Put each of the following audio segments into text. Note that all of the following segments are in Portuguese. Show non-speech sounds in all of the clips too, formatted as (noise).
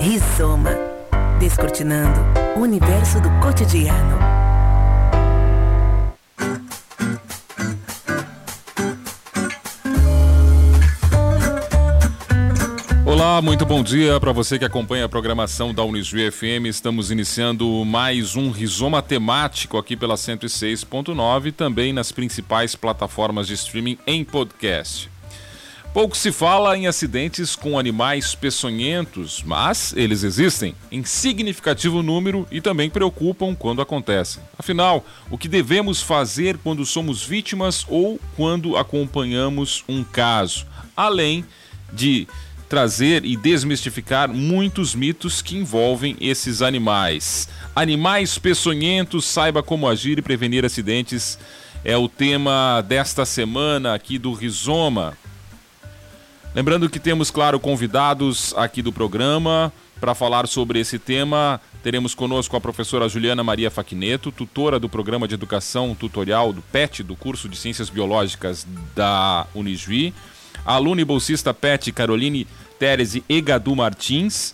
Rizoma. Descortinando o universo do cotidiano. Olá, muito bom dia para você que acompanha a programação da Unisui FM. Estamos iniciando mais um Rizoma temático aqui pela 106.9 também nas principais plataformas de streaming em podcast. Pouco se fala em acidentes com animais peçonhentos, mas eles existem em significativo número e também preocupam quando acontecem. Afinal, o que devemos fazer quando somos vítimas ou quando acompanhamos um caso? Além de trazer e desmistificar muitos mitos que envolvem esses animais. Animais peçonhentos, saiba como agir e prevenir acidentes é o tema desta semana aqui do Rizoma. Lembrando que temos, claro, convidados aqui do programa para falar sobre esse tema. Teremos conosco a professora Juliana Maria Faquineto, tutora do programa de educação tutorial do PET, do curso de Ciências Biológicas da Unijuí a aluna e bolsista PET Caroline Terese Egadu Martins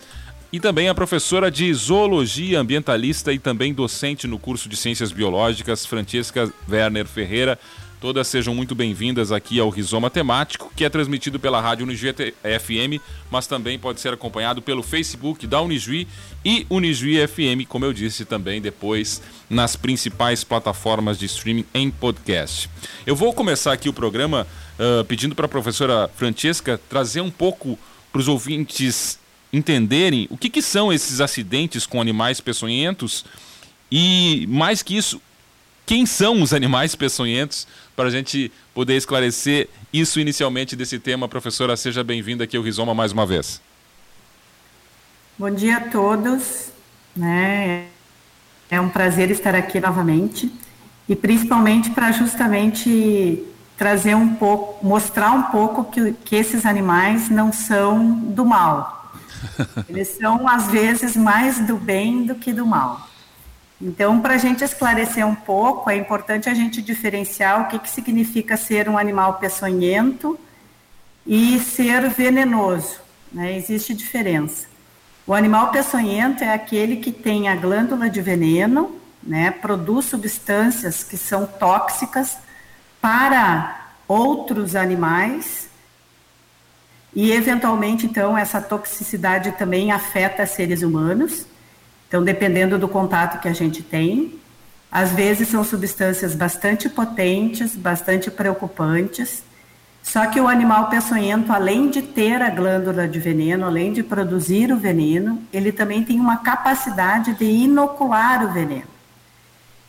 e também a professora de Zoologia Ambientalista e também docente no curso de Ciências Biológicas, Francesca Werner Ferreira. Todas sejam muito bem-vindas aqui ao Rizoma Temático, que é transmitido pela rádio Unijuí FM, mas também pode ser acompanhado pelo Facebook da Unijuí e Unijuí FM, como eu disse também depois nas principais plataformas de streaming em podcast. Eu vou começar aqui o programa uh, pedindo para a professora Francesca trazer um pouco para os ouvintes entenderem o que, que são esses acidentes com animais peçonhentos e, mais que isso, quem são os animais peçonhentos, para a gente poder esclarecer isso inicialmente desse tema. Professora, seja bem-vinda aqui ao Rizoma mais uma vez. Bom dia a todos. Né? É um prazer estar aqui novamente e principalmente para justamente trazer um pouco, mostrar um pouco que, que esses animais não são do mal. (laughs) Eles são, às vezes, mais do bem do que do mal. Então, para a gente esclarecer um pouco, é importante a gente diferenciar o que, que significa ser um animal peçonhento e ser venenoso. Né? Existe diferença. O animal peçonhento é aquele que tem a glândula de veneno, né? produz substâncias que são tóxicas para outros animais e, eventualmente, então, essa toxicidade também afeta seres humanos. Então, dependendo do contato que a gente tem, às vezes são substâncias bastante potentes, bastante preocupantes. Só que o animal peçonhento, além de ter a glândula de veneno, além de produzir o veneno, ele também tem uma capacidade de inocular o veneno.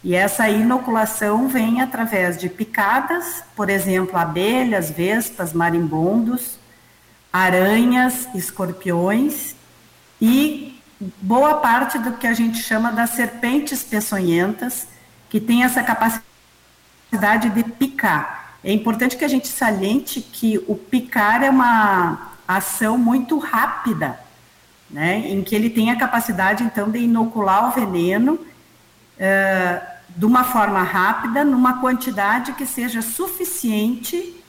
E essa inoculação vem através de picadas, por exemplo, abelhas, vespas, marimbondos, aranhas, escorpiões e boa parte do que a gente chama das serpentes peçonhentas, que tem essa capacidade de picar. É importante que a gente saliente que o picar é uma ação muito rápida, né, em que ele tem a capacidade, então, de inocular o veneno uh, de uma forma rápida, numa quantidade que seja suficiente,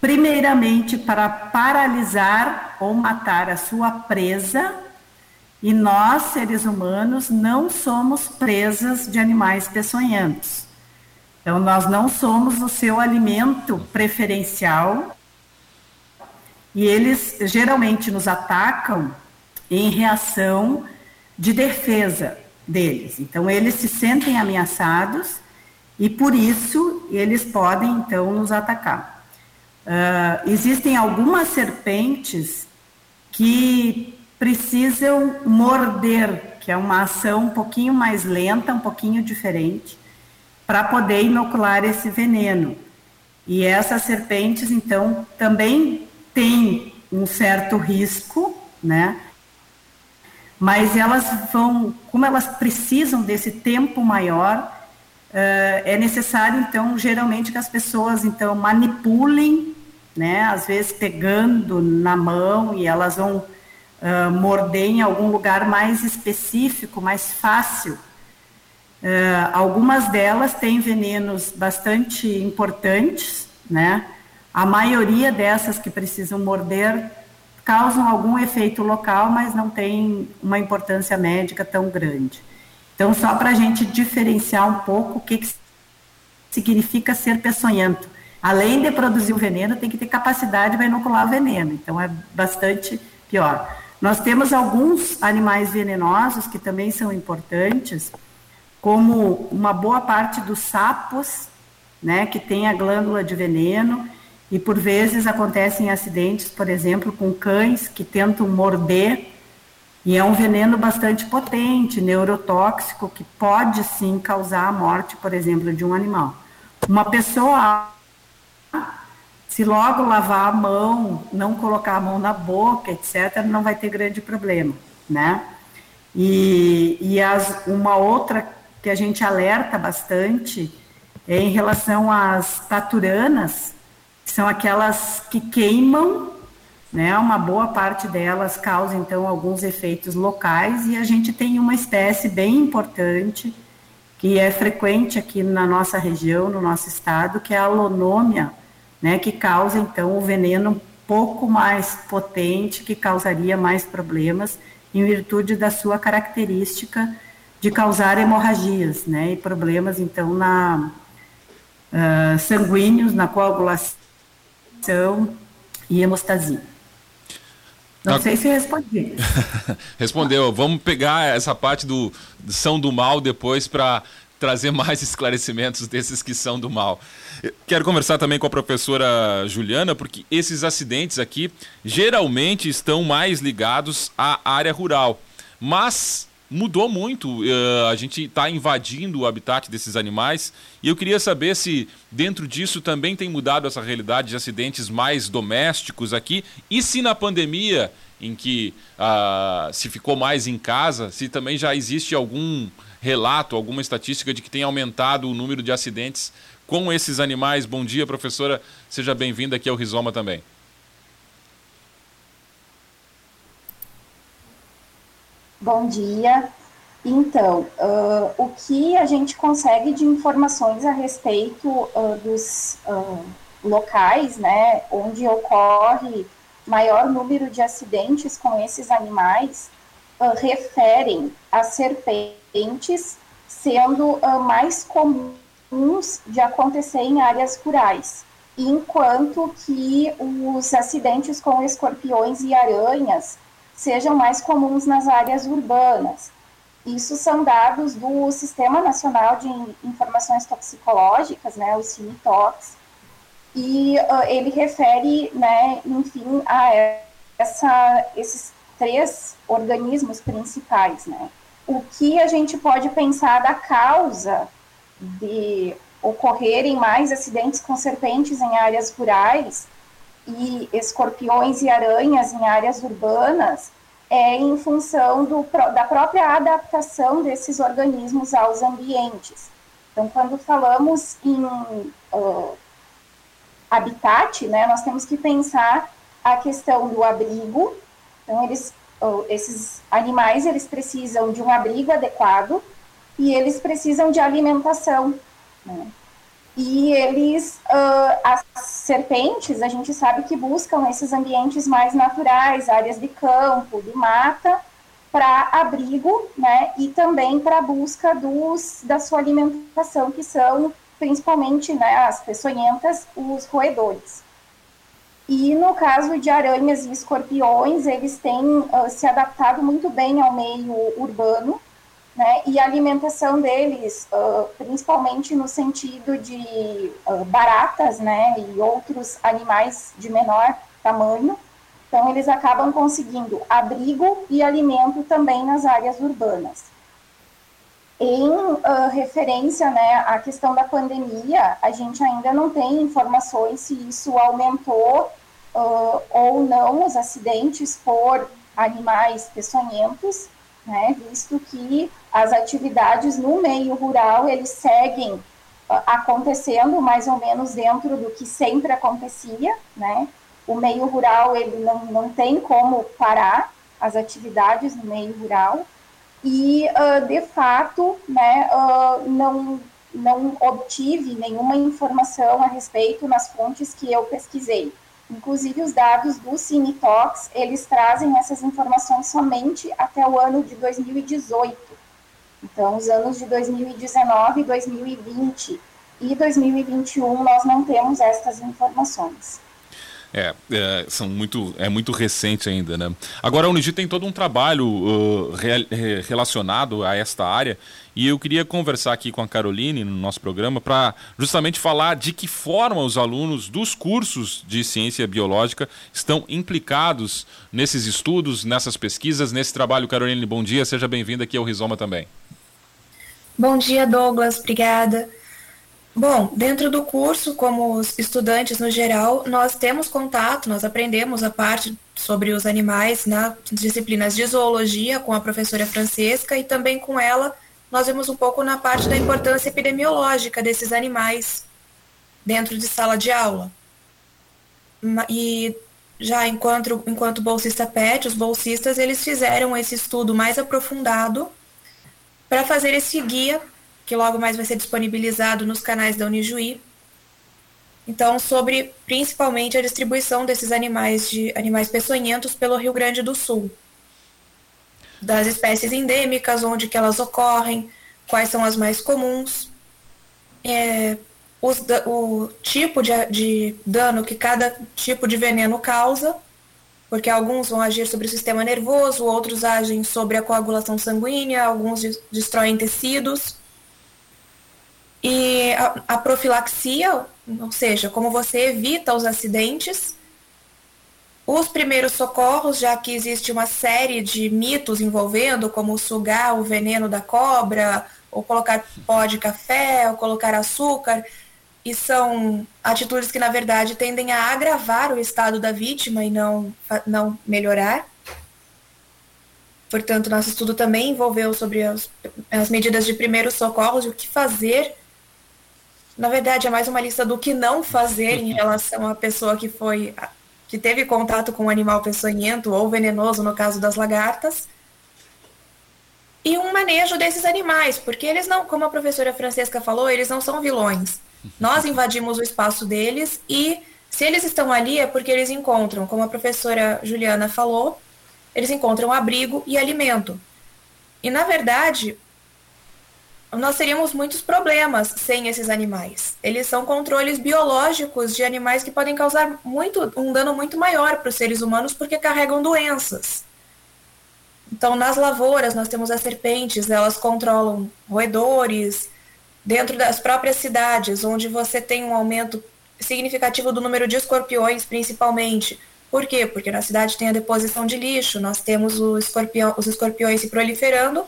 primeiramente, para paralisar ou matar a sua presa, e nós, seres humanos, não somos presas de animais peçonhentos. Então, nós não somos o seu alimento preferencial e eles geralmente nos atacam em reação de defesa deles. Então, eles se sentem ameaçados e por isso eles podem então nos atacar. Uh, existem algumas serpentes que precisam morder, que é uma ação um pouquinho mais lenta, um pouquinho diferente, para poder inocular esse veneno. E essas serpentes, então, também têm um certo risco, né? Mas elas vão, como elas precisam desse tempo maior, uh, é necessário, então, geralmente que as pessoas, então, manipulem, né? Às vezes pegando na mão e elas vão uh, morder em algum lugar mais específico, mais fácil. Uh, algumas delas têm venenos bastante importantes, né? A maioria dessas que precisam morder causam algum efeito local, mas não tem uma importância médica tão grande. Então, só para a gente diferenciar um pouco o que, que significa ser peçonhento. Além de produzir o veneno, tem que ter capacidade para inocular o veneno. Então, é bastante pior. Nós temos alguns animais venenosos que também são importantes, como uma boa parte dos sapos, né, que tem a glândula de veneno, e por vezes acontecem acidentes, por exemplo, com cães que tentam morder e é um veneno bastante potente, neurotóxico, que pode sim causar a morte, por exemplo, de um animal. Uma pessoa, se logo lavar a mão, não colocar a mão na boca, etc., não vai ter grande problema, né? E, e as, uma outra que a gente alerta bastante é em relação às taturanas, que são aquelas que queimam né? Uma boa parte delas causa então alguns efeitos locais e a gente tem uma espécie bem importante que é frequente aqui na nossa região, no nosso estado, que é a lonômia, né, que causa então o veneno um pouco mais potente, que causaria mais problemas em virtude da sua característica de causar hemorragias, né, e problemas então na uh, sanguíneos, na coagulação e hemostasia. Não sei se respondi. (laughs) Respondeu. Vamos pegar essa parte do são do mal depois para trazer mais (laughs) esclarecimentos desses que são do mal. Quero conversar também com a professora Juliana, porque esses acidentes aqui geralmente estão mais ligados à área rural. Mas mudou muito. Uh, a gente está invadindo o habitat desses animais e eu queria saber se dentro disso também tem mudado essa realidade de acidentes mais domésticos aqui e se na pandemia em que uh, se ficou mais em casa, se também já existe algum relato, alguma estatística de que tem aumentado o número de acidentes com esses animais. Bom dia, professora. Seja bem-vinda aqui ao Rizoma também. Bom dia. Então, uh, o que a gente consegue de informações a respeito uh, dos uh, locais, né, onde ocorre maior número de acidentes com esses animais, referem a serpentes sendo mais comuns de acontecer em áreas rurais, enquanto que os acidentes com escorpiões e aranhas sejam mais comuns nas áreas urbanas. Isso são dados do Sistema Nacional de Informações Toxicológicas, né, o CINITOX, e uh, ele refere, né, enfim, a essa, esses três organismos principais, né. O que a gente pode pensar da causa de ocorrerem mais acidentes com serpentes em áreas rurais e escorpiões e aranhas em áreas urbanas é em função do, da própria adaptação desses organismos aos ambientes. Então, quando falamos em uh, habitat, né, nós temos que pensar a questão do abrigo. Então, eles, esses animais, eles precisam de um abrigo adequado e eles precisam de alimentação. Né? E eles, uh, as serpentes, a gente sabe que buscam esses ambientes mais naturais, áreas de campo, de mata, para abrigo, né, e também para busca dos, da sua alimentação, que são principalmente, né, as peçonhentas, os roedores. E no caso de aranhas e escorpiões, eles têm uh, se adaptado muito bem ao meio urbano, né? E a alimentação deles, uh, principalmente no sentido de uh, baratas, né? E outros animais de menor tamanho. Então, eles acabam conseguindo abrigo e alimento também nas áreas urbanas. Em uh, referência né, à questão da pandemia, a gente ainda não tem informações se isso aumentou ou não os acidentes por animais peçonhentos, né, visto que as atividades no meio rural, eles seguem uh, acontecendo mais ou menos dentro do que sempre acontecia, né? O meio rural, ele não, não tem como parar as atividades no meio rural e, uh, de fato, né, uh, não, não obtive nenhuma informação a respeito nas fontes que eu pesquisei. Inclusive, os dados do Cinetox, eles trazem essas informações somente até o ano de 2018. Então, os anos de 2019, 2020 e 2021, nós não temos estas informações. É, é, são muito, é muito recente ainda, né? Agora a Unigi tem todo um trabalho uh, re, relacionado a esta área e eu queria conversar aqui com a Caroline no nosso programa para justamente falar de que forma os alunos dos cursos de ciência biológica estão implicados nesses estudos, nessas pesquisas, nesse trabalho. Caroline, bom dia, seja bem-vinda aqui ao Rizoma também. Bom dia, Douglas, obrigada. Bom, dentro do curso, como os estudantes no geral, nós temos contato, nós aprendemos a parte sobre os animais nas disciplinas de zoologia com a professora Francesca e também com ela nós vemos um pouco na parte da importância epidemiológica desses animais dentro de sala de aula. E já enquanto, enquanto bolsista PET, os bolsistas, eles fizeram esse estudo mais aprofundado para fazer esse guia que logo mais vai ser disponibilizado nos canais da Unijuí. Então, sobre principalmente a distribuição desses animais de animais peçonhentos pelo Rio Grande do Sul. Das espécies endêmicas, onde que elas ocorrem, quais são as mais comuns, é, os, o tipo de, de dano que cada tipo de veneno causa, porque alguns vão agir sobre o sistema nervoso, outros agem sobre a coagulação sanguínea, alguns destroem tecidos. E a, a profilaxia, ou seja, como você evita os acidentes, os primeiros socorros, já que existe uma série de mitos envolvendo, como sugar o veneno da cobra, ou colocar pó de café, ou colocar açúcar, e são atitudes que, na verdade, tendem a agravar o estado da vítima e não, não melhorar. Portanto, nosso estudo também envolveu sobre as, as medidas de primeiros socorros e o que fazer na verdade, é mais uma lista do que não fazer em relação à pessoa que foi que teve contato com um animal peçonhento ou venenoso, no caso das lagartas. E um manejo desses animais, porque eles não, como a professora Francesca falou, eles não são vilões. Nós (laughs) invadimos o espaço deles e se eles estão ali é porque eles encontram, como a professora Juliana falou, eles encontram abrigo e alimento. E na verdade, nós teríamos muitos problemas sem esses animais. Eles são controles biológicos de animais que podem causar muito, um dano muito maior para os seres humanos porque carregam doenças. Então, nas lavouras, nós temos as serpentes, elas controlam roedores, dentro das próprias cidades, onde você tem um aumento significativo do número de escorpiões, principalmente. Por quê? Porque na cidade tem a deposição de lixo, nós temos escorpião, os escorpiões se proliferando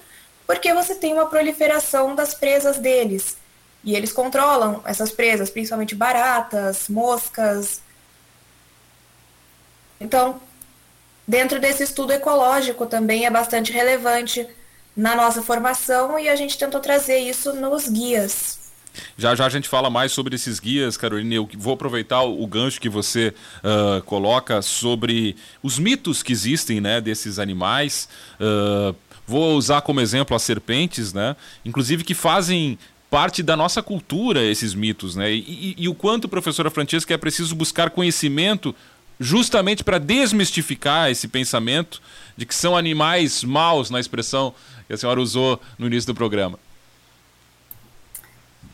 porque você tem uma proliferação das presas deles. E eles controlam essas presas, principalmente baratas, moscas. Então, dentro desse estudo ecológico também é bastante relevante na nossa formação e a gente tentou trazer isso nos guias. Já já a gente fala mais sobre esses guias, Carolina. Eu vou aproveitar o gancho que você uh, coloca sobre os mitos que existem né, desses animais. Uh, Vou usar como exemplo as serpentes, né? Inclusive que fazem parte da nossa cultura esses mitos, né? E, e, e o quanto, professora Francesca, é preciso buscar conhecimento justamente para desmistificar esse pensamento de que são animais maus, na expressão que a senhora usou no início do programa.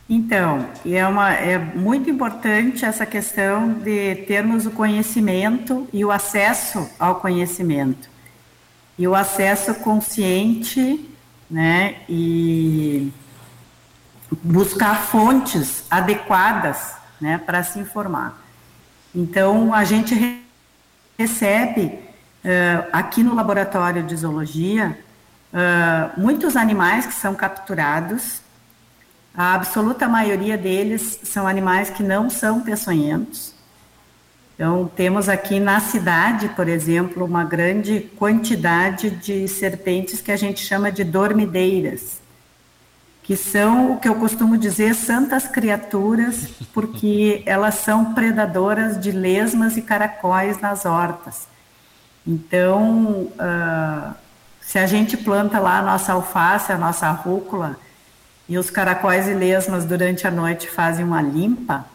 Então, é, uma, é muito importante essa questão de termos o conhecimento e o acesso ao conhecimento e o acesso consciente, né, e buscar fontes adequadas, né, para se informar. Então, a gente recebe uh, aqui no laboratório de zoologia uh, muitos animais que são capturados. A absoluta maioria deles são animais que não são peçonhentos. Então, temos aqui na cidade, por exemplo, uma grande quantidade de serpentes que a gente chama de dormideiras, que são o que eu costumo dizer santas criaturas, porque (laughs) elas são predadoras de lesmas e caracóis nas hortas. Então, uh, se a gente planta lá a nossa alface, a nossa rúcula, e os caracóis e lesmas durante a noite fazem uma limpa,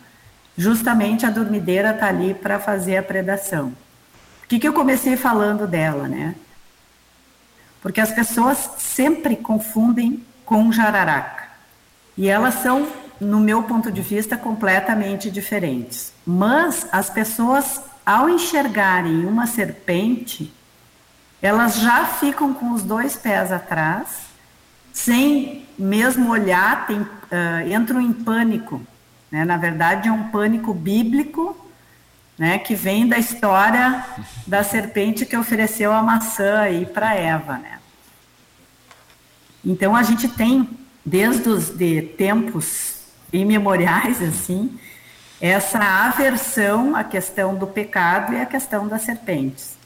justamente a dormideira está ali para fazer a predação. O que, que eu comecei falando dela, né? Porque as pessoas sempre confundem com jararaca. E elas são, no meu ponto de vista, completamente diferentes. Mas as pessoas, ao enxergarem uma serpente, elas já ficam com os dois pés atrás, sem mesmo olhar, tem, uh, entram em pânico. Né? Na verdade, é um pânico bíblico né, que vem da história da serpente que ofereceu a maçã aí para Eva, né? Então a gente tem desde os de tempos imemoriais assim essa aversão à questão do pecado e à questão das serpentes.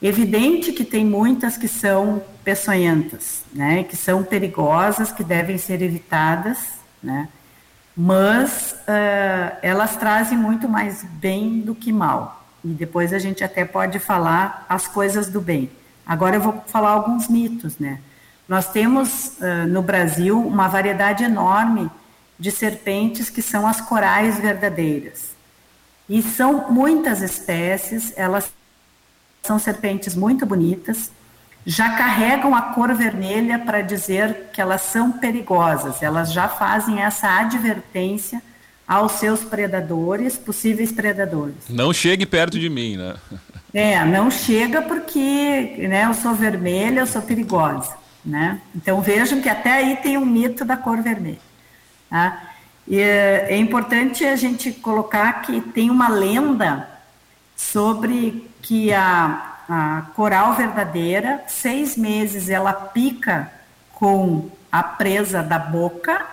Evidente que tem muitas que são peçonhentas, né, que são perigosas, que devem ser evitadas, né, mas uh, elas trazem muito mais bem do que mal. E depois a gente até pode falar as coisas do bem. Agora eu vou falar alguns mitos, né? Nós temos uh, no Brasil uma variedade enorme de serpentes que são as corais verdadeiras. E são muitas espécies, elas são serpentes muito bonitas, já carregam a cor vermelha para dizer que elas são perigosas, elas já fazem essa advertência aos seus predadores, possíveis predadores. Não chegue perto de mim, né? (laughs) É, não chega porque né, eu sou vermelha, eu sou perigosa. Né? Então vejam que até aí tem um mito da cor vermelha. Tá? E é, é importante a gente colocar que tem uma lenda sobre que a a coral verdadeira, seis meses ela pica com a presa da boca,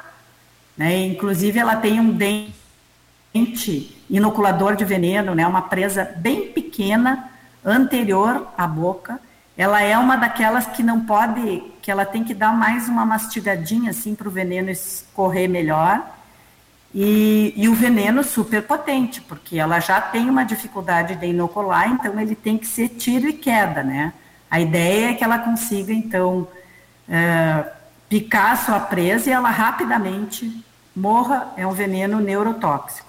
né? Inclusive ela tem um dente inoculador de veneno, né? Uma presa bem pequena anterior à boca. Ela é uma daquelas que não pode, que ela tem que dar mais uma mastigadinha assim para o veneno escorrer melhor. E, e, o veneno super potente, porque ela já tem uma dificuldade de inocular, então ele tem que ser tiro e queda, né? A ideia é que ela consiga, então, é, picar a sua presa e ela rapidamente morra, é um veneno neurotóxico.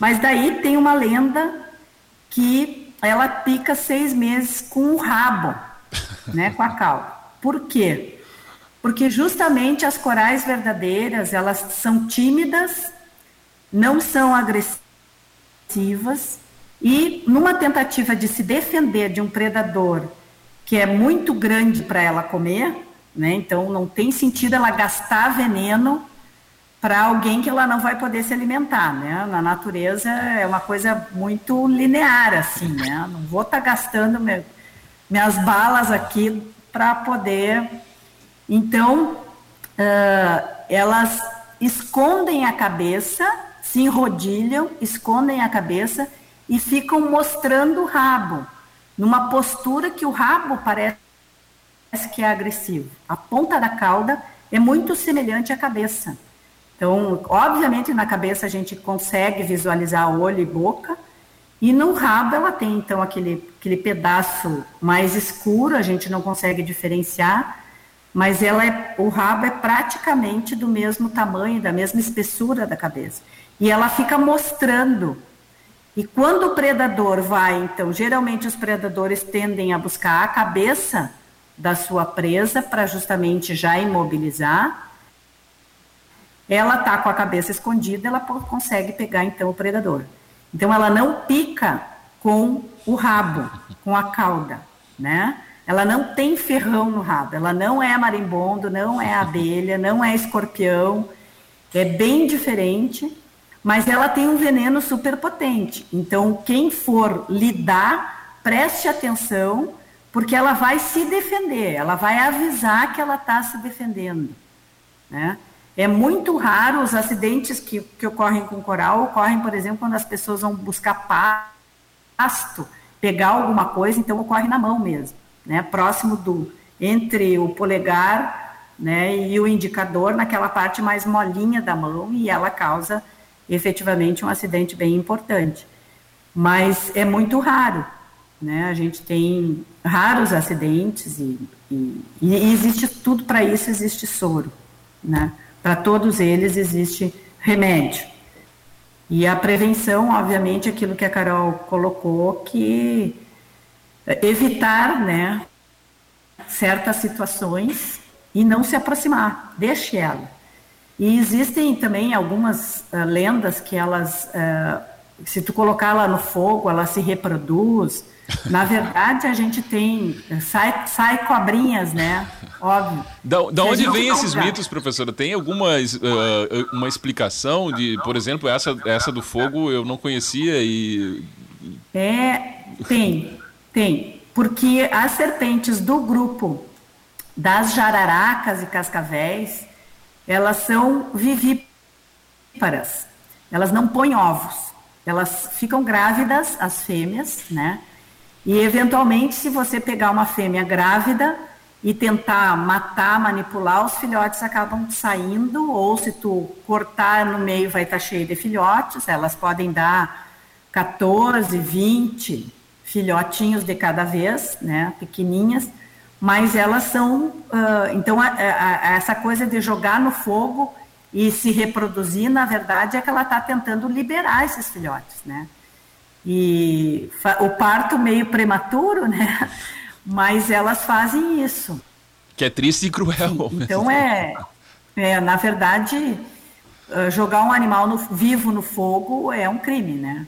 Mas daí tem uma lenda que ela pica seis meses com o rabo, né, com a cauda. Por quê? Porque justamente as corais verdadeiras, elas são tímidas, não são agressivas e, numa tentativa de se defender de um predador que é muito grande para ela comer, né? Então não tem sentido ela gastar veneno para alguém que ela não vai poder se alimentar, né? Na natureza é uma coisa muito linear assim, né? Não vou estar tá gastando meu, minhas balas aqui para poder. Então uh, elas escondem a cabeça se enrodilham, escondem a cabeça e ficam mostrando o rabo, numa postura que o rabo parece que é agressivo. A ponta da cauda é muito semelhante à cabeça. Então, obviamente, na cabeça a gente consegue visualizar olho e boca, e no rabo ela tem, então, aquele, aquele pedaço mais escuro, a gente não consegue diferenciar, mas ela é, o rabo é praticamente do mesmo tamanho, da mesma espessura da cabeça. E ela fica mostrando. E quando o predador vai, então, geralmente os predadores tendem a buscar a cabeça da sua presa para justamente já imobilizar. Ela está com a cabeça escondida, ela consegue pegar então o predador. Então ela não pica com o rabo, com a cauda, né? Ela não tem ferrão no rabo, ela não é marimbondo, não é abelha, não é escorpião, é bem diferente mas ela tem um veneno super potente. Então, quem for lidar, preste atenção, porque ela vai se defender, ela vai avisar que ela está se defendendo. Né? É muito raro os acidentes que, que ocorrem com coral, ocorrem, por exemplo, quando as pessoas vão buscar pasto, pegar alguma coisa, então ocorre na mão mesmo, né? próximo do, entre o polegar né, e o indicador, naquela parte mais molinha da mão, e ela causa efetivamente um acidente bem importante. Mas é muito raro, né? A gente tem raros acidentes e, e, e existe tudo para isso, existe soro, né? Para todos eles existe remédio. E a prevenção, obviamente, aquilo que a Carol colocou, que evitar, né, certas situações e não se aproximar, deixe ela. E existem também algumas uh, lendas que elas, uh, se tu colocar ela no fogo, ela se reproduz. Na (laughs) verdade, a gente tem, sai, sai cobrinhas, né? Óbvio. Da, da onde vem esses mitos, professora? Tem alguma uh, uma explicação de, por exemplo, essa, essa do fogo eu não conhecia e... É, tem, tem. Porque as serpentes do grupo das jararacas e cascavéis, elas são vivíparas. Elas não põem ovos. Elas ficam grávidas, as fêmeas, né? E eventualmente, se você pegar uma fêmea grávida e tentar matar, manipular, os filhotes acabam saindo, ou se tu cortar no meio vai estar cheio de filhotes, elas podem dar 14, 20 filhotinhos de cada vez, né, pequeninhas, mas elas são, uh, então a, a, a essa coisa de jogar no fogo e se reproduzir, na verdade, é que ela está tentando liberar esses filhotes, né? E o parto meio prematuro, né? (laughs) Mas elas fazem isso. Que é triste e cruel. Sim, então é, é, na verdade, ah, jogar um animal no, vivo no fogo é um crime, né?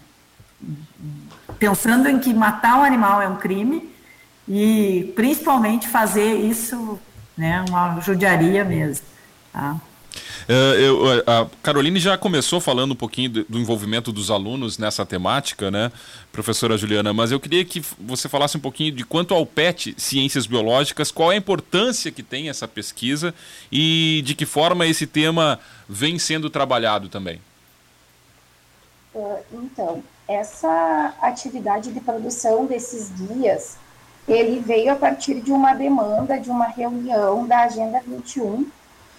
Pensando em que matar um animal é um crime, e principalmente fazer isso, né, uma judiaria mesmo. Tá? Uh, eu, a Caroline já começou falando um pouquinho do, do, envolvimento dos alunos nessa temática, né, professora Juliana? Mas eu queria que você falasse um pouquinho de quanto ao PET Ciências Biológicas, qual é a importância que tem essa pesquisa e de que forma esse tema vem sendo trabalhado também. Uh, então, essa atividade de produção desses guias ele veio a partir de uma demanda de uma reunião da Agenda 21,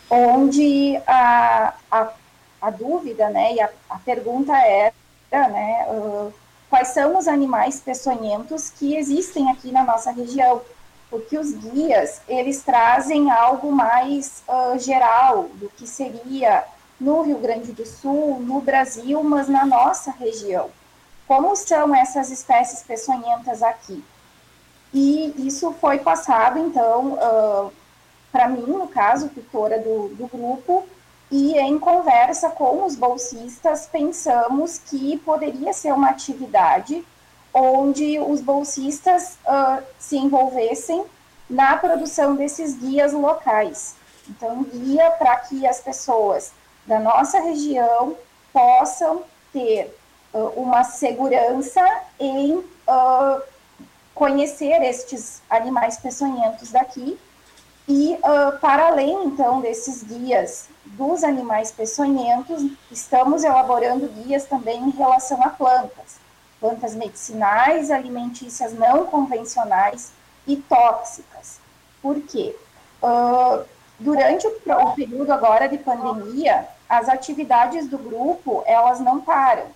onde a, a, a dúvida, né, e a, a pergunta era, né, uh, quais são os animais peçonhentos que existem aqui na nossa região, porque os guias, eles trazem algo mais uh, geral do que seria no Rio Grande do Sul, no Brasil, mas na nossa região. Como são essas espécies peçonhentas aqui? E isso foi passado, então, uh, para mim, no caso, tutora do, do grupo, e em conversa com os bolsistas, pensamos que poderia ser uma atividade onde os bolsistas uh, se envolvessem na produção desses guias locais. Então, guia para que as pessoas da nossa região possam ter uh, uma segurança em uh, conhecer estes animais peçonhentos daqui e uh, para além então desses guias dos animais peçonhentos, estamos elaborando guias também em relação a plantas, plantas medicinais, alimentícias não convencionais e tóxicas. Por quê? Uh, durante o, o período agora de pandemia, as atividades do grupo elas não param.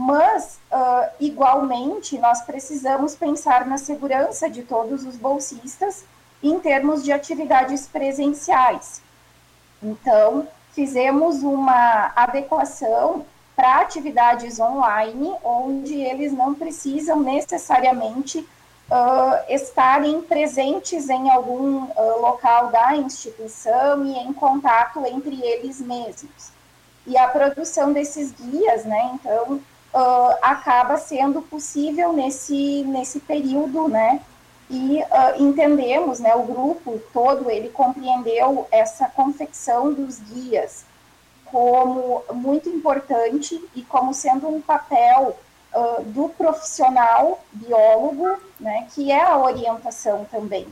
Mas, uh, igualmente, nós precisamos pensar na segurança de todos os bolsistas em termos de atividades presenciais. Então, fizemos uma adequação para atividades online, onde eles não precisam necessariamente uh, estarem presentes em algum uh, local da instituição e em contato entre eles mesmos. E a produção desses guias, né, então, uh, acaba sendo possível nesse, nesse período, né? E uh, entendemos, né, o grupo todo, ele compreendeu essa confecção dos guias como muito importante e como sendo um papel uh, do profissional biólogo, né, que é a orientação também.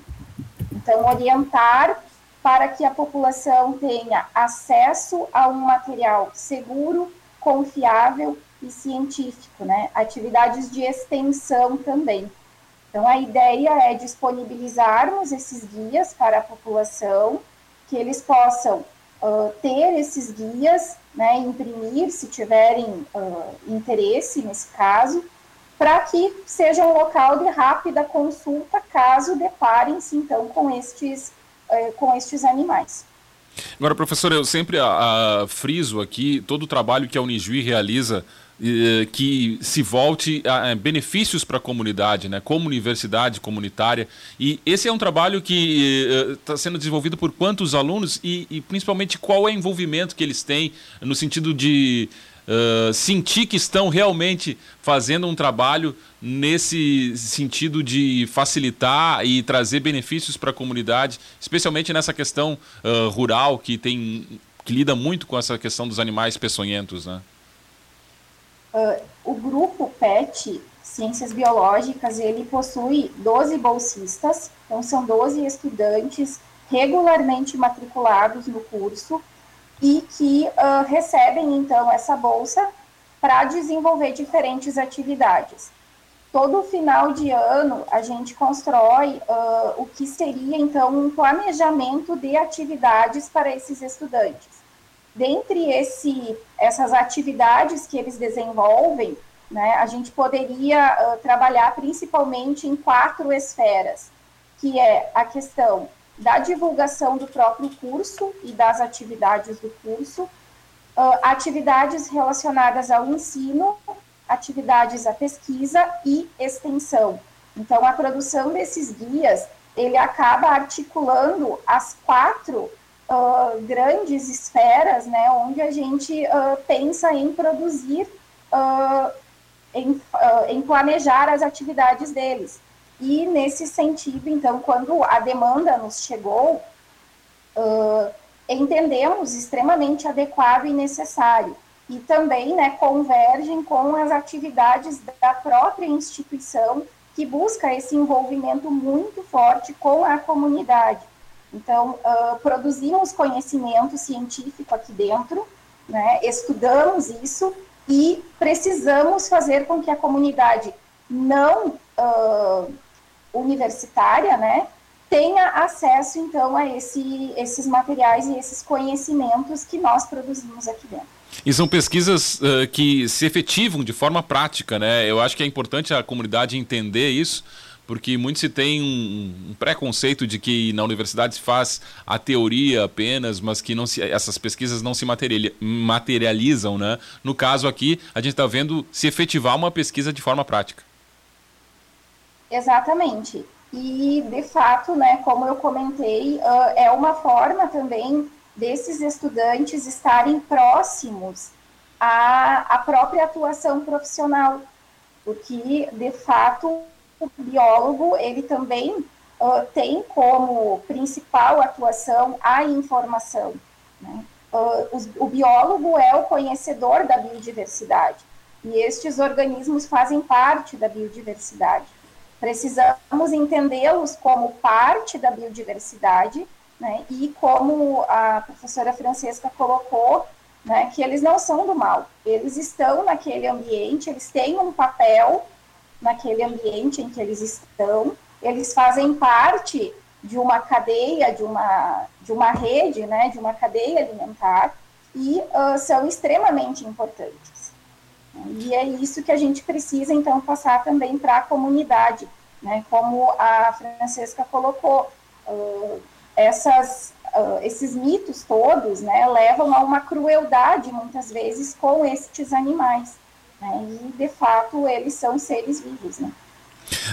Então, orientar para que a população tenha acesso a um material seguro, confiável e científico, né? Atividades de extensão também. Então, a ideia é disponibilizarmos esses guias para a população, que eles possam uh, ter esses guias, né, imprimir, se tiverem uh, interesse nesse caso, para que seja um local de rápida consulta, caso deparem-se, então, com estes, uh, com estes animais. Agora, professor, eu sempre friso aqui todo o trabalho que a Unijuí realiza que se volte a, a benefícios para a comunidade, né, como universidade comunitária. E esse é um trabalho que está eh, sendo desenvolvido por quantos alunos e, e, principalmente qual é o envolvimento que eles têm no sentido de uh, sentir que estão realmente fazendo um trabalho nesse sentido de facilitar e trazer benefícios para a comunidade, especialmente nessa questão uh, rural que tem que lida muito com essa questão dos animais peçonhentos, né? Uh, o grupo PET, Ciências Biológicas, ele possui 12 bolsistas, então são 12 estudantes regularmente matriculados no curso e que uh, recebem, então, essa bolsa para desenvolver diferentes atividades. Todo final de ano, a gente constrói uh, o que seria, então, um planejamento de atividades para esses estudantes dentre esse, essas atividades que eles desenvolvem, né, a gente poderia uh, trabalhar principalmente em quatro esferas, que é a questão da divulgação do próprio curso e das atividades do curso, uh, atividades relacionadas ao ensino, atividades à pesquisa e extensão. Então, a produção desses guias, ele acaba articulando as quatro uh, grandes esferas, né, onde a gente uh, pensa em produzir, uh, em, em, planejar as atividades deles. E nesse sentido, então, quando a demanda nos chegou, entendemos extremamente adequado e necessário. E também né, convergem com as atividades da própria instituição que busca esse envolvimento muito forte com a comunidade. Então, uh, produzimos conhecimento científico aqui dentro, né, estudamos isso e precisamos fazer com que a comunidade não uh, universitária, né, tenha acesso, então, a esse, esses materiais e esses conhecimentos que nós produzimos aqui dentro. E são pesquisas uh, que se efetivam de forma prática, né? Eu acho que é importante a comunidade entender isso, porque muito se tem um, um, preconceito de que na universidade se faz a teoria apenas, mas que não se, essas pesquisas não se materializam, né? No caso aqui, a gente está vendo se efetivar uma pesquisa de forma prática. Exatamente. E, de fato, né, como eu comentei, uh, é uma forma também desses estudantes estarem próximos à, à própria atuação profissional, porque, de fato, o biólogo, ele também uh, tem como principal atuação a informação. Né? Uh, os, o biólogo é o conhecedor da biodiversidade, e estes organismos fazem parte da biodiversidade. Precisamos entendê-los como parte da biodiversidade, né? e como a professora Francesca colocou, né, que eles não são do mal, eles estão naquele ambiente, eles têm um papel naquele ambiente em que eles estão, eles fazem parte de uma cadeia, de uma, de uma rede, né, de uma cadeia alimentar, e uh, são extremamente importantes. E é isso que a gente precisa, então, passar também para a comunidade, né, como a Francesca colocou, uh, essas, uh, esses mitos todos, né, levam a uma crueldade, muitas vezes, com estes animais. Né? E, de fato, eles são seres vivos. Né?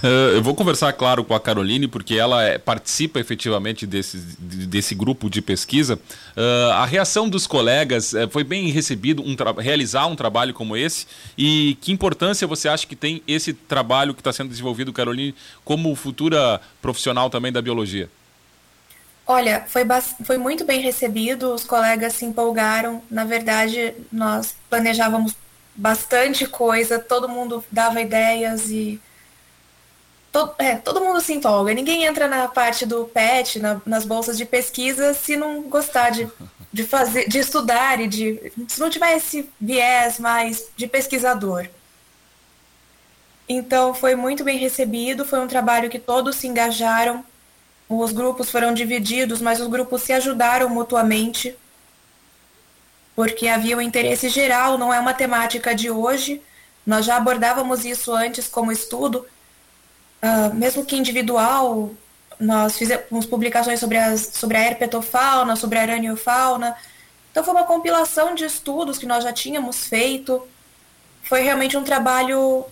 Uh, eu vou conversar, claro, com a Caroline, porque ela é, participa efetivamente desse, desse grupo de pesquisa. Uh, a reação dos colegas uh, foi bem recebido um realizar um trabalho como esse. E que importância você acha que tem esse trabalho que está sendo desenvolvido, Caroline, como futura profissional também da biologia? Olha, foi, foi muito bem recebido, os colegas se empolgaram. Na verdade, nós planejávamos bastante coisa, todo mundo dava ideias e. Todo, é, todo mundo se empolga. Ninguém entra na parte do PET, na, nas bolsas de pesquisa, se não gostar de, (laughs) de fazer, de estudar e de. se não tiver esse viés mais de pesquisador. Então foi muito bem recebido, foi um trabalho que todos se engajaram. Os grupos foram divididos, mas os grupos se ajudaram mutuamente porque havia um interesse geral, não é uma temática de hoje. Nós já abordávamos isso antes como estudo, uh, mesmo que individual, nós fizemos publicações sobre, as, sobre a herpetofauna, sobre a araniofauna. Então foi uma compilação de estudos que nós já tínhamos feito. Foi realmente um trabalho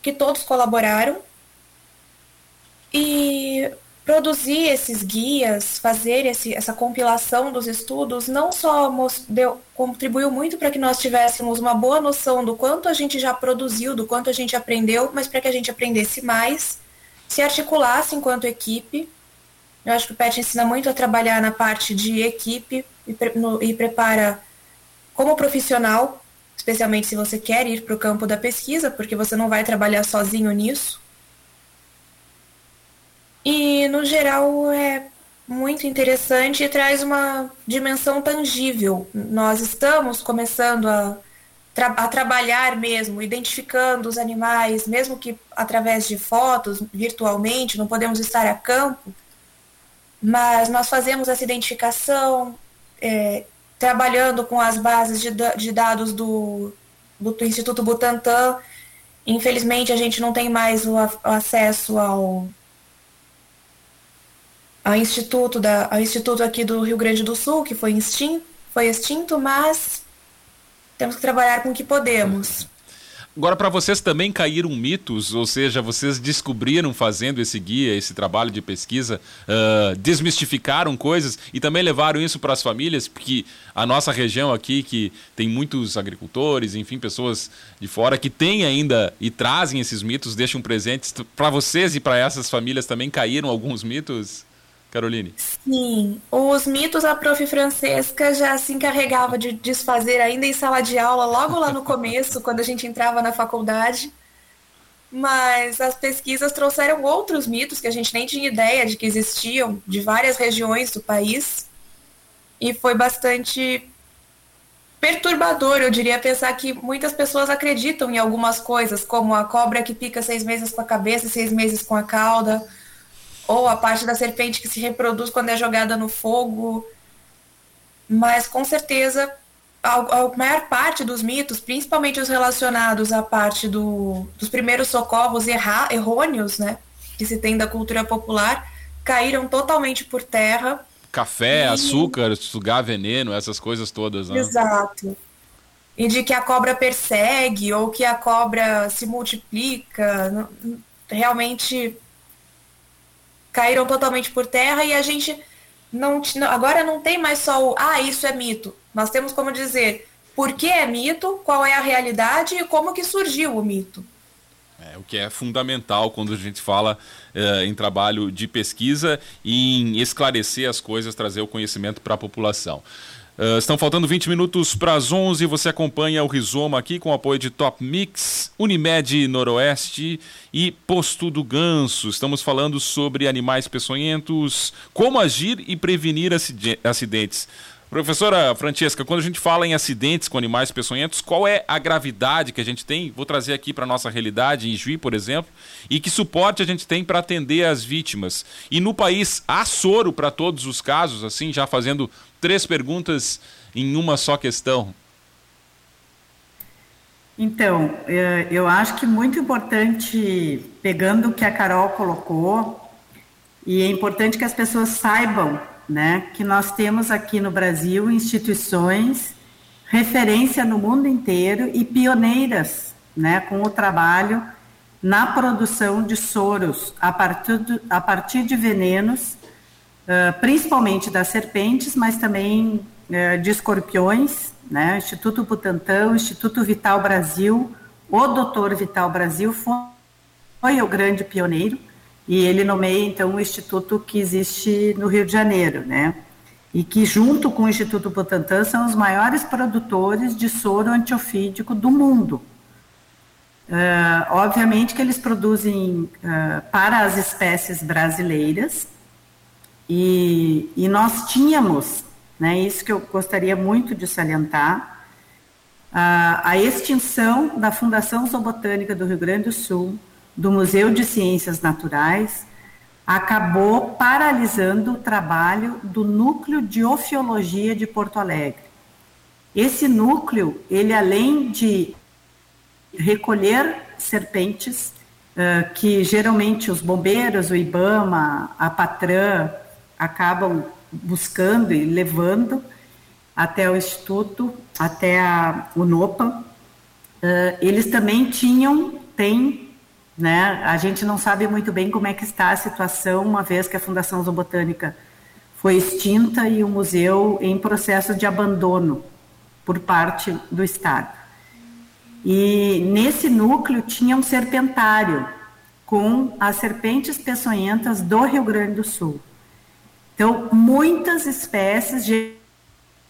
que todos colaboraram. E produzir esses guias, fazer esse, essa compilação dos estudos, não só deu, contribuiu muito para que nós tivéssemos uma boa noção do quanto a gente já produziu, do quanto a gente aprendeu, mas para que a gente aprendesse mais, se articulasse enquanto equipe. Eu acho que o PET ensina muito a trabalhar na parte de equipe e, no, e prepara como profissional, especialmente se você quer ir para o campo da pesquisa, porque você não vai trabalhar sozinho nisso. E, no geral, é muito interessante e traz uma dimensão tangível. Nós estamos começando a, tra a trabalhar mesmo, identificando os animais, mesmo que através de fotos, virtualmente, não podemos estar a campo, mas nós fazemos essa identificação, é, trabalhando com as bases de, de dados do, do, Instituto Butantan. Infelizmente, a gente não tem mais o, o acesso ao ao instituto, da, ao instituto aqui do Rio Grande do Sul, que foi extinto, foi extinto mas temos que trabalhar com o que podemos. Agora, para vocês também caíram mitos, ou seja, vocês descobriram fazendo esse guia, esse trabalho de pesquisa, uh, desmistificaram coisas e também levaram isso para as famílias, porque a nossa região aqui, que tem muitos agricultores, enfim, pessoas de fora que têm ainda e trazem esses mitos, deixam presentes. Para vocês e para essas famílias também caíram alguns mitos? Caroline? Sim, os mitos a prof. Francesca já se encarregava de desfazer ainda em sala de aula, logo lá no começo, (laughs) quando a gente entrava na faculdade. Mas as pesquisas trouxeram outros mitos que a gente nem tinha ideia de que existiam, de várias regiões do país. E foi bastante perturbador, eu diria, pensar que muitas pessoas acreditam em algumas coisas, como a cobra que pica seis meses com a cabeça e seis meses com a cauda ou a parte da serpente que se reproduz quando é jogada no fogo. Mas com certeza a, a maior parte dos mitos, principalmente os relacionados à parte do, dos primeiros socorros erra, errôneos, né, que se tem da cultura popular, caíram totalmente por terra. Café, e... açúcar, sugar veneno, essas coisas todas, né? Exato. E de que a cobra persegue ou que a cobra se multiplica. Realmente caíram totalmente por terra e a gente não agora não tem mais só o ah, isso é mito. Nós temos como dizer por que é mito, qual é a realidade e como que surgiu o mito. É, o que é fundamental quando a gente fala uh, em trabalho de pesquisa e em esclarecer as coisas, trazer o conhecimento para a população. Uh, estão faltando 20 minutos para as 11. Você acompanha o Rizoma aqui com o apoio de Top Mix, Unimed Noroeste e Posto do Ganso. Estamos falando sobre animais peçonhentos, como agir e prevenir acidentes. Professora Francesca, quando a gente fala em acidentes com animais peçonhentos, qual é a gravidade que a gente tem? Vou trazer aqui para a nossa realidade, em Juí, por exemplo, e que suporte a gente tem para atender as vítimas. E no país, há soro para todos os casos, assim, já fazendo três perguntas em uma só questão. Então, é, eu acho que muito importante, pegando o que a Carol colocou, e é importante que as pessoas saibam né, que nós temos aqui no Brasil instituições referência no mundo inteiro e pioneiras, né, com o trabalho na produção de soros a partir, do, a partir de venenos, uh, principalmente das serpentes, mas também uh, de escorpiões, né, Instituto Butantan, Instituto Vital Brasil, o Doutor Vital Brasil foi, foi o grande pioneiro, e ele nomeia então o instituto que existe no Rio de Janeiro, né? E que junto com o Instituto Butantan são os maiores produtores de soro antiofídico do mundo. Uh, obviamente que eles produzem uh, para as espécies brasileiras e, e nós tínhamos, né, isso que eu gostaria muito de salientar, uh, a extinção da Fundação Zoobotânica do Rio Grande do Sul, do Museu de Ciências Naturais acabou paralisando o trabalho do Núcleo de Ofiologia de Porto Alegre. Esse núcleo, ele além de recolher serpentes, uh, que geralmente os bombeiros, o IBAMA, a Patran acabam buscando e levando até o Instituto, até a, o NOPA. Uh, eles também tinham, tem, né, a gente não sabe muito bem como é que está a situação, uma vez que a Fundação Zoobotânica foi extinta e o museu em processo de abandono por parte do Estado. E nesse núcleo tinha um serpentário com as serpentes peçonhentas do Rio Grande do Sul. Então, muitas espécies,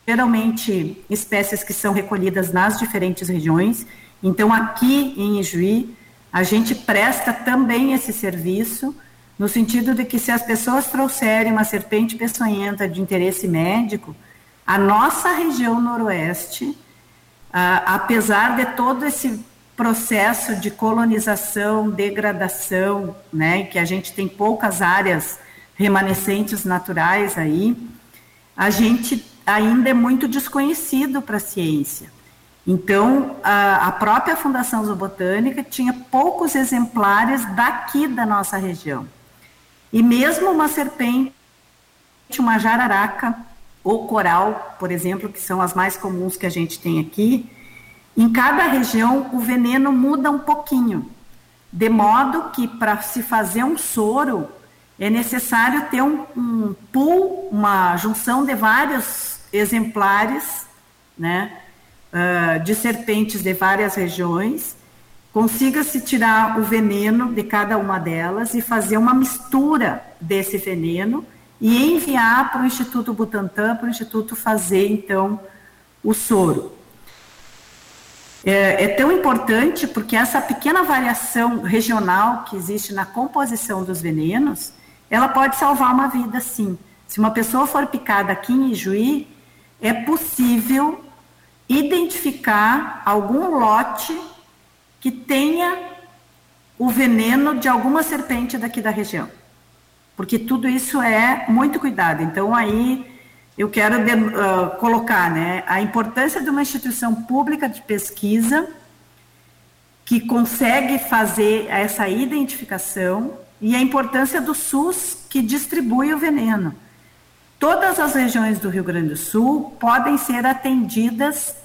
geralmente espécies que são recolhidas nas diferentes regiões. Então, aqui em Ijuí, a gente presta também esse serviço, no sentido de que se as pessoas trouxerem uma serpente peçonhenta de interesse médico, a nossa região noroeste, ah, apesar de todo esse processo de colonização, degradação, né, que a gente tem poucas áreas remanescentes naturais aí, a gente ainda é muito desconhecido para a ciência. Então, a, a, própria Fundação Zoobotânica tinha poucos exemplares daqui da nossa região. E mesmo uma serpente, uma jararaca ou coral, por exemplo, que são as mais comuns que a gente tem aqui, em cada região o veneno muda um pouquinho, de modo que para se fazer um soro, é necessário ter um, um pool, uma junção de vários exemplares, né, uh, de serpentes de várias regiões, consiga-se tirar o veneno de cada uma delas e fazer uma mistura desse veneno e enviar para o Instituto Butantan, para o Instituto fazer, então, o soro. É, é, tão importante porque essa pequena variação regional que existe na composição dos venenos ela pode salvar uma vida, sim. Se uma pessoa for picada aqui em Ijuí, é possível identificar algum lote que tenha o veneno de alguma serpente daqui da região. Porque tudo isso é muito cuidado. Então, aí eu quero de, uh, colocar né, a importância de uma instituição pública de pesquisa que consegue fazer essa identificação e a importância do SUS que distribui o veneno. Todas as regiões do Rio Grande do Sul podem ser atendidas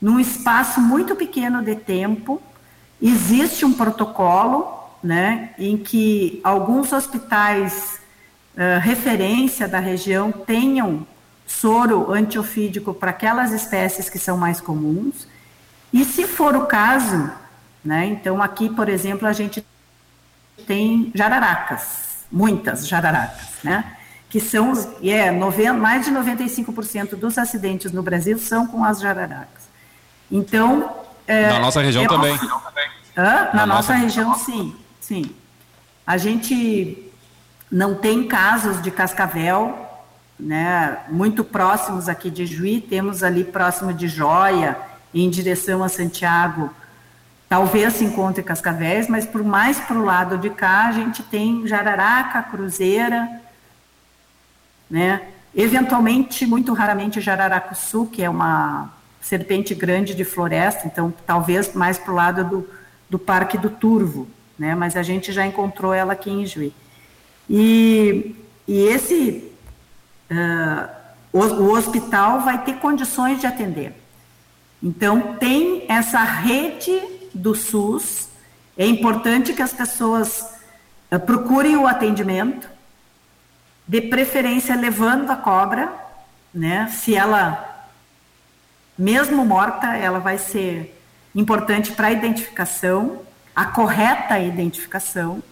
num espaço muito pequeno de tempo. Existe um protocolo, né, em que alguns hospitais uh, referência da região tenham soro antiofídico para aquelas espécies que são mais comuns. E se for o caso, né, então aqui, por exemplo, a gente tem jararacas, muitas jararacas, né? Que são, é, 90, mais de 95% dos acidentes no Brasil são com as jararacas. Então. É, na nossa região é, também. Na, na nossa, nossa região, sim, sim. A gente não tem casos de cascavel, né, muito próximos aqui de Juí, temos ali próximo de Joia, em direção a Santiago, Talvez se encontre cascavéis, mas por mais para o lado de cá, a gente tem jararaca, cruzeira, né? Eventualmente, muito raramente, jararacuçu, que é uma serpente grande de floresta, então talvez mais para o lado do, do Parque do Turvo, né? Mas a gente já encontrou ela aqui em Juí. E, e esse, uh, o, o hospital vai ter condições de atender. Então, tem essa rede do SUS. É importante que as pessoas uh, procurem o atendimento, de preferência levando a cobra, né? Se ela, mesmo morta, ela vai ser importante para a identificação, a correta identificação,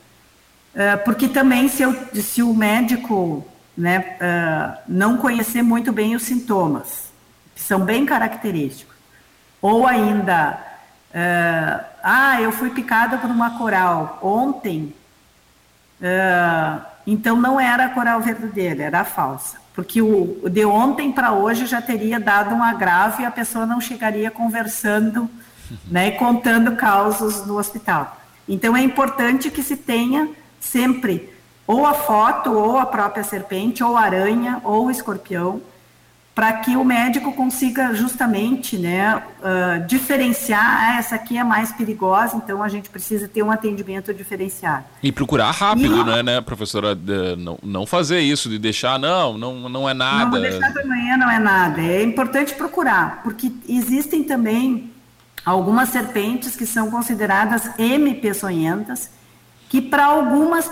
uh, porque também se, eu, se o médico né, uh, não conhecer muito bem os sintomas, que são bem característicos, ou ainda Uh, ah, eu fui picada por uma coral ontem, uh, então não era a coral verdadeira, era a falsa. Porque o, de ontem para hoje já teria dado um agravo e a pessoa não chegaria conversando né, contando causos no hospital. Então é importante que se tenha sempre ou a foto, ou a própria serpente, ou aranha, ou escorpião, para que o médico consiga justamente né, uh, diferenciar, ah, essa aqui é mais perigosa, então a gente precisa ter um atendimento diferenciado. E procurar rápido, e, né, né, professora? Não, não fazer isso, de deixar, não, não, não é nada. Não deixar para amanhã não é nada. É importante procurar, porque existem também algumas serpentes que são consideradas M peçonhentas, que para algumas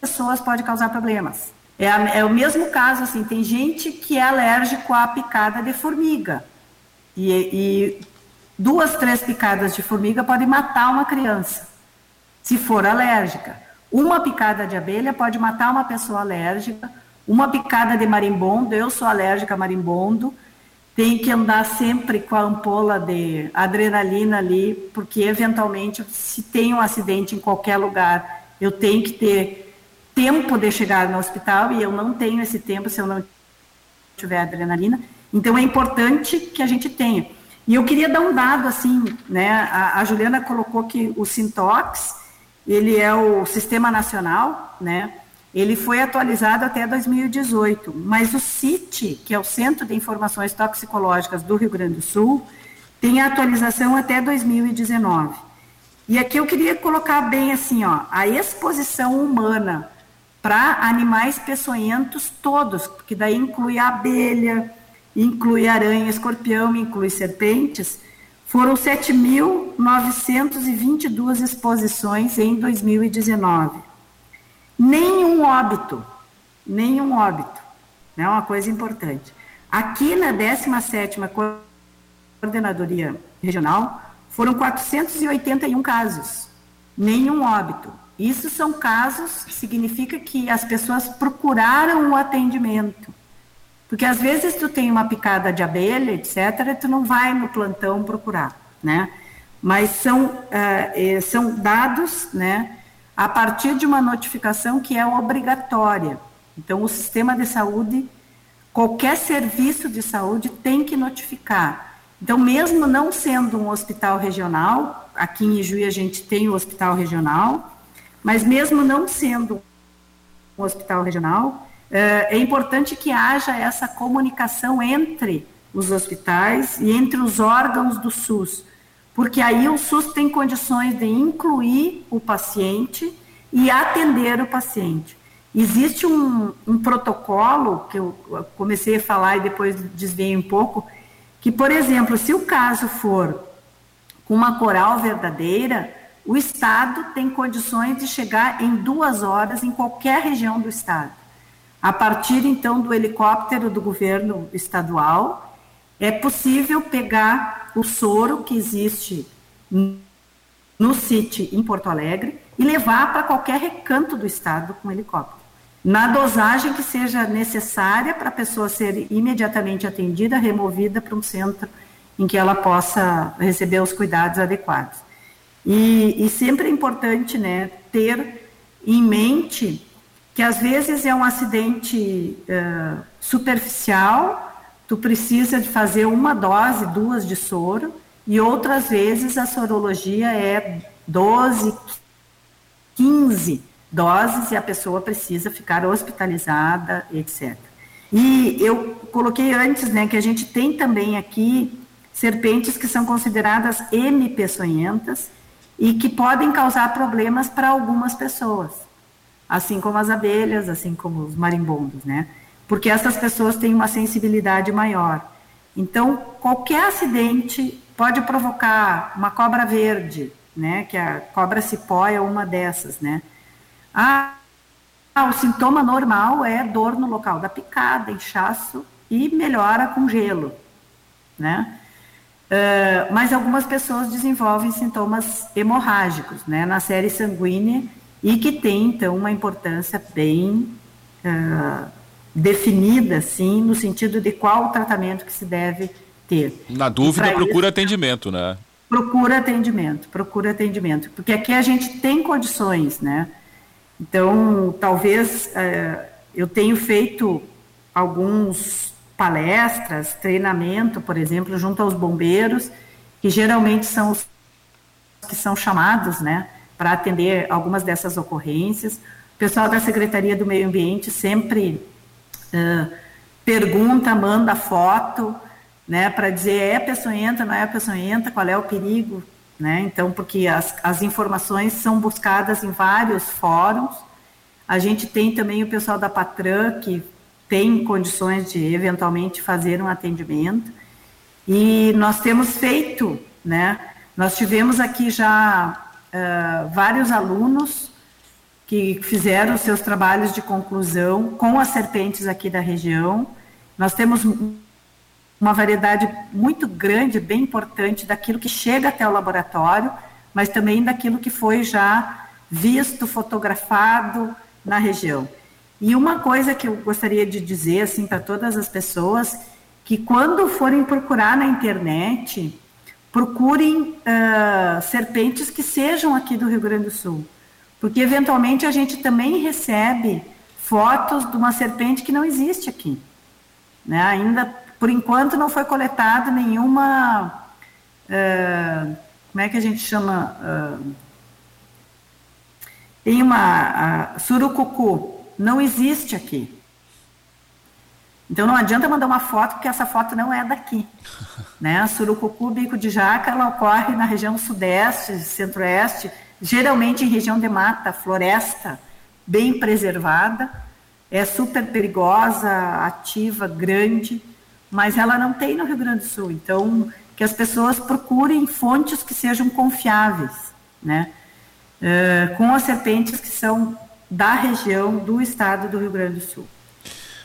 pessoas pode causar problemas. É, a, é, o mesmo caso, assim, tem gente que é alérgico à picada de formiga. E, e, duas, três picadas de formiga podem matar uma criança, se for alérgica. Uma picada de abelha pode matar uma pessoa alérgica. Uma picada de marimbondo, eu sou alérgica a marimbondo, tem que andar sempre com a ampola de adrenalina ali, porque eventualmente, se tem um acidente em qualquer lugar, eu tenho que ter tempo de chegar no hospital e eu não tenho esse tempo se eu não tiver adrenalina. Então é importante que a gente tenha. E eu queria dar um dado assim, né? A, a Juliana colocou que o Sintox, ele é o sistema nacional, né? Ele foi atualizado até 2018, mas o CIT, que é o Centro de Informações Toxicológicas do Rio Grande do Sul, tem a atualização até 2019. E aqui eu queria colocar bem assim, ó, a exposição humana para animais peçonhentos todos, porque daí inclui abelha, inclui aranha, escorpião, inclui serpentes, foram 7.922 exposições em 2019. Nenhum óbito, nenhum óbito, é né, uma coisa importante. Aqui na 17ª Coordenadoria Regional, foram 481 casos, nenhum óbito. Isso são casos que significa que as pessoas procuraram o atendimento. Porque às vezes tu tem uma picada de abelha, etc., tu não vai no plantão procurar, né? Mas são, uh, são dados, né, a partir de uma notificação que é obrigatória. Então, o sistema de saúde, qualquer serviço de saúde tem que notificar. Então, mesmo não sendo um hospital regional, aqui em Ijuí a gente tem o hospital regional, mas mesmo não sendo um hospital regional, é, é importante que haja essa comunicação entre os hospitais e entre os órgãos do SUS, porque aí o SUS tem condições de incluir o paciente e atender o paciente. Existe um, um, protocolo, que eu comecei a falar e depois desviei um pouco, que, por exemplo, se o caso for com uma coral verdadeira, o Estado tem condições de chegar em duas horas em qualquer região do Estado. A partir, então, do helicóptero do governo estadual, é possível pegar o soro que existe no CIT em Porto Alegre e levar para qualquer recanto do Estado com helicóptero. Na dosagem que seja necessária para a pessoa ser imediatamente atendida, removida para um centro em que ela possa receber os cuidados adequados. E, e sempre é importante né, ter em mente que às vezes é um acidente uh, superficial, tu precisa de fazer uma dose, duas de soro, e outras vezes a sorologia é 12, 15 doses e a pessoa precisa ficar hospitalizada, etc. E eu coloquei antes, né, que a gente tem também aqui serpentes que são consideradas hemipeçonhentas, e que podem causar problemas para algumas pessoas, assim como as abelhas, assim como os marimbondos, né? Porque essas pessoas têm uma sensibilidade maior. Então, qualquer acidente pode provocar uma cobra verde, né? Que a cobra cipó é uma dessas, né? Ah, o sintoma normal é dor no local da picada, inchaço e melhora com gelo, né? Uh, mas algumas pessoas desenvolvem sintomas hemorrágicos, né, na série sanguínea e que tem então uma importância bem uh, definida, sim, no sentido de qual o tratamento que se deve ter. Na dúvida, procura isso, atendimento, né? Procura atendimento, procura atendimento, porque aqui a gente tem condições, né? Então, talvez uh, eu tenho feito alguns palestras, treinamento, por exemplo, junto aos bombeiros, que geralmente são os que são chamados, né, para atender algumas dessas ocorrências. O pessoal da Secretaria do Meio Ambiente sempre uh, pergunta, manda foto, né, para dizer é peçonhenta, não é peçonhenta, qual é o perigo, né? Então, porque as, as informações são buscadas em vários fóruns. A gente tem também o pessoal da Patran que tem condições de eventualmente fazer um atendimento. E nós temos feito, né? Nós tivemos aqui já uh, vários alunos que fizeram seus trabalhos de conclusão com as serpentes aqui da região. Nós temos uma variedade muito grande, bem importante, daquilo que chega até o laboratório, mas também daquilo que foi já visto, fotografado na região. E uma coisa que eu gostaria de dizer assim para todas as pessoas, que quando forem procurar na internet, procurem uh, serpentes que sejam aqui do Rio Grande do Sul porque eventualmente a gente também recebe fotos de uma serpente que não existe aqui. Né? Ainda, por enquanto, não foi coletada nenhuma. Uh, como é que a gente chama? Uh, tem uma. Surucucu. Não existe aqui. Então não adianta mandar uma foto, porque essa foto não é daqui. (laughs) Né? A surucucu, bico de jaca, ela ocorre na região sudeste, centro-oeste, geralmente em região de mata, floresta, bem preservada, é super perigosa, ativa, grande, mas ela não tem no Rio Grande do Sul. Então, que as pessoas procurem fontes que sejam confiáveis, né? Uh, com as serpentes que são da região do estado do Rio Grande do Sul.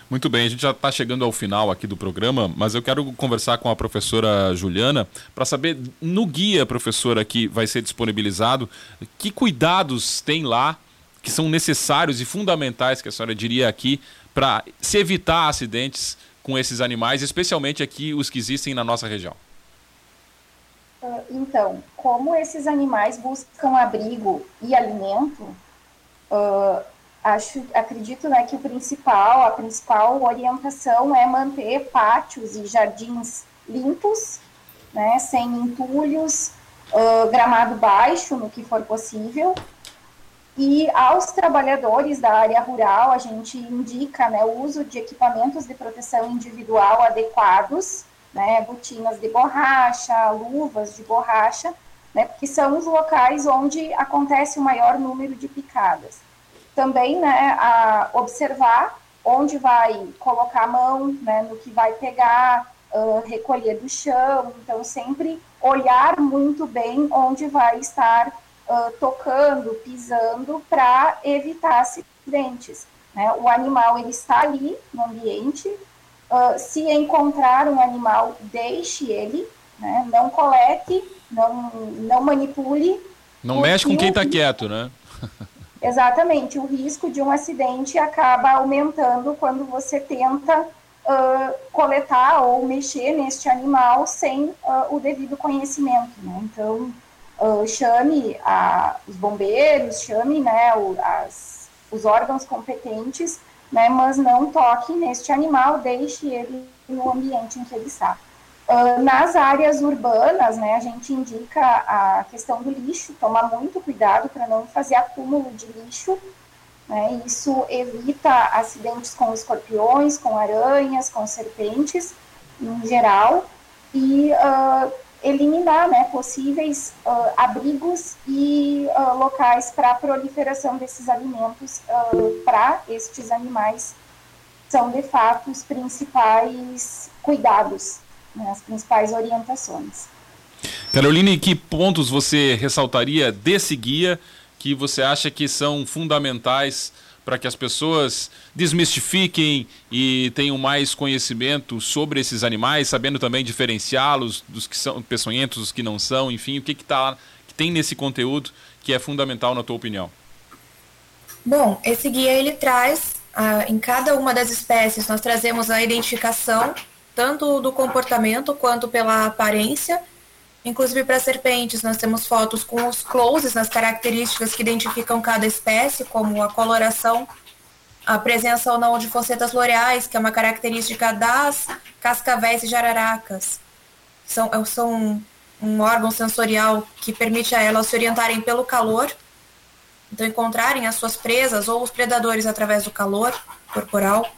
Muito bem, a gente já está chegando ao final aqui do programa, mas eu quero conversar com a professora Juliana para saber, no guia, professora, que vai ser disponibilizado, que cuidados tem lá que são necessários e fundamentais, que a senhora diria aqui, para se evitar acidentes com esses animais, especialmente aqui os que existem na nossa região? Ah, então, como esses animais buscam abrigo e alimento, uh, acho, acredito né, que o principal, a principal orientação é manter pátios e jardins limpos, né, sem entulhos, uh, gramado baixo no que for possível. E aos trabalhadores da área rural, a gente indica né, o uso de equipamentos de proteção individual adequados, né, botinas de borracha, luvas de borracha, né, porque são os locais onde acontece o maior número de picadas também né, a observar onde vai colocar a mão, né, no que vai pegar, uh, recolher do chão, então sempre olhar muito bem onde vai estar uh, tocando, pisando, para evitar acidentes. Né? O animal ele está ali no ambiente, uh, se encontrar um animal, deixe ele, né? não colete, não, não manipule. Não mexe com quem está quieto, né? (laughs) Exatamente, o risco de um acidente acaba aumentando quando você tenta uh, coletar ou mexer neste animal sem uh, o devido conhecimento. Né? Então, uh, chame a, os bombeiros, chame né, o, as, os órgãos competentes, né, mas não toque neste animal, deixe ele no ambiente em que ele está. Uh, nas áreas urbanas, né, a gente indica a questão do lixo, tomar muito cuidado para não fazer acúmulo de lixo. Né, isso evita acidentes com escorpiões, com aranhas, com serpentes, em geral, e uh, eliminar né, possíveis uh, abrigos e locais para a proliferação desses alimentos para estes animais. São, de fato, os principais cuidados né, as principais orientações. Caroline, que pontos você ressaltaria desse guia que você acha que são fundamentais para que as pessoas desmistifiquem e tenham mais conhecimento sobre esses animais, sabendo também diferenciá-los dos que são peçonhentos, dos que não são, enfim, o que, que, tá, que tem nesse conteúdo que é fundamental na tua opinião? Bom, esse guia ele traz ah, em cada uma das espécies nós trazemos a identificação tanto do comportamento quanto pela aparência. Inclusive para serpentes, nós temos fotos com os closes nas características que identificam cada espécie, como a coloração, a presença ou não de focetas loreais, que é uma característica das cascavéis e jararacas. São, é, são um órgão sensorial que permite a elas se orientarem pelo calor, então encontrarem as suas presas ou os predadores através do calor corporal.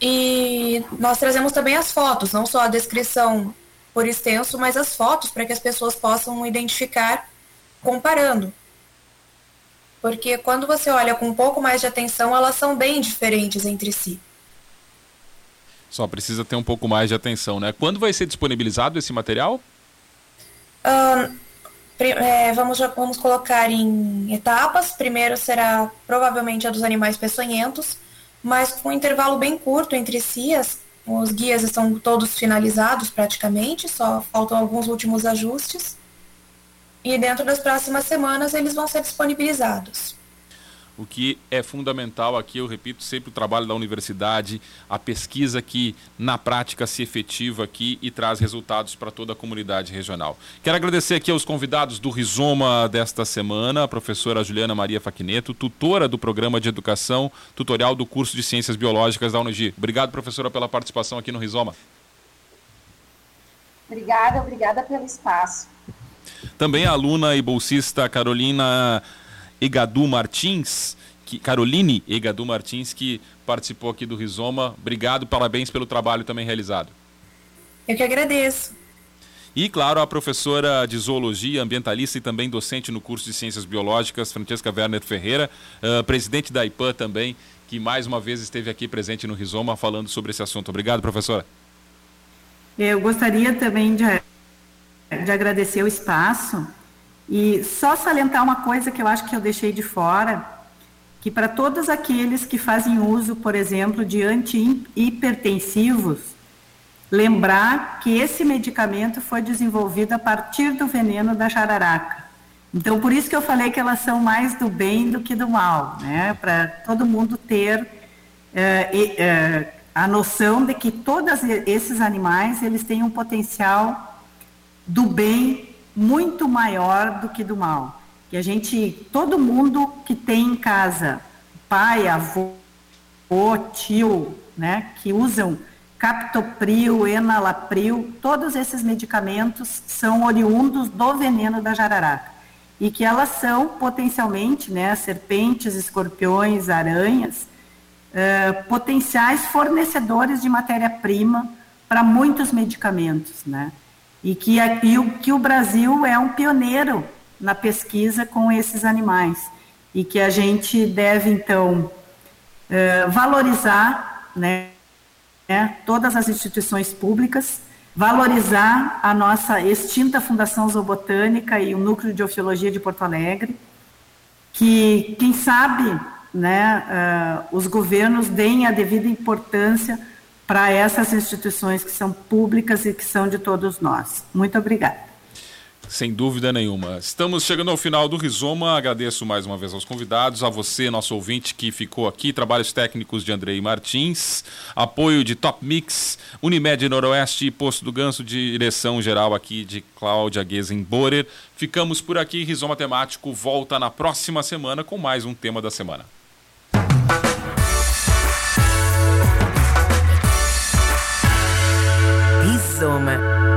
E nós trazemos também as fotos, não só a descrição por extenso, mas as fotos para que as pessoas possam identificar comparando. Porque quando você olha com um pouco mais de atenção, elas são bem diferentes entre si. Só precisa ter um pouco mais de atenção, né? Quando vai ser disponibilizado esse material? Uh, é, vamos, vamos colocar em etapas. Primeiro será provavelmente a dos animais peçonhentos, mas com um intervalo bem curto entre si. As, os guias estão todos finalizados praticamente, só faltam alguns últimos ajustes. E dentro das próximas semanas eles vão ser disponibilizados. O que é fundamental aqui, eu repito sempre o trabalho da universidade, a pesquisa que na prática se efetiva aqui e traz resultados para toda a comunidade regional. Quero agradecer aqui aos convidados do Rizoma desta semana, a professora Juliana Maria Faquineto, tutora do programa de educação tutorial do curso de Ciências Biológicas da UNEGI. Obrigado, professora, pela participação aqui no Rizoma. Obrigada, obrigada pelo espaço. Também a aluna e bolsista Carolina Egadu Martins, que, Caroline Egadu Martins, que participou aqui do Rizoma. Obrigado, parabéns pelo trabalho também realizado. Eu que agradeço. E, claro, a professora de Zoologia, ambientalista e também docente no curso de Ciências Biológicas, Francesca Werner Ferreira, uh, presidente da IPAN também, que mais uma vez esteve aqui presente no Rizoma falando sobre esse assunto. Obrigado, professora. Eu gostaria também de, de agradecer o espaço e só salientar uma coisa que eu acho que eu deixei de fora, que para todos aqueles que fazem uso, por exemplo, de antihipertensivos, lembrar que esse medicamento foi desenvolvido a partir do veneno da jararaca. Então, por isso que eu falei que elas são mais do bem do que do mal, né? Para todo mundo ter é, é, a noção de que todos esses animais eles têm um potencial do bem muito maior do que do mal. Que a gente, todo mundo que tem em casa, pai, avô, tio, né, que usam captopril, enalapril, todos esses medicamentos são oriundos do veneno da jararaca e que elas são potencialmente, né, serpentes, escorpiões, aranhas, uh, potenciais fornecedores de matéria-prima para muitos medicamentos, né? E que, e o, que o Brasil é um pioneiro na pesquisa com esses animais. E que a gente deve então eh, valorizar né, né, todas as instituições públicas, valorizar a nossa extinta Fundação Zoobotânica e o Núcleo de Ofiologia de Porto Alegre, que quem sabe né, uh, os governos deem a devida importância para essas instituições que são públicas e que são de todos nós. Muito obrigada. Sem dúvida nenhuma. Estamos chegando ao final do Rizoma. Agradeço mais uma vez aos convidados, a você, nosso ouvinte que ficou aqui, trabalhos técnicos de Andrei Martins, apoio de Top Mix, Unimed Noroeste e Posto do Ganso, direção geral aqui de Cláudia Gesenborer. Ficamos por aqui. Rizoma Temático volta na próxima semana com mais um tema da semana. Rizoma.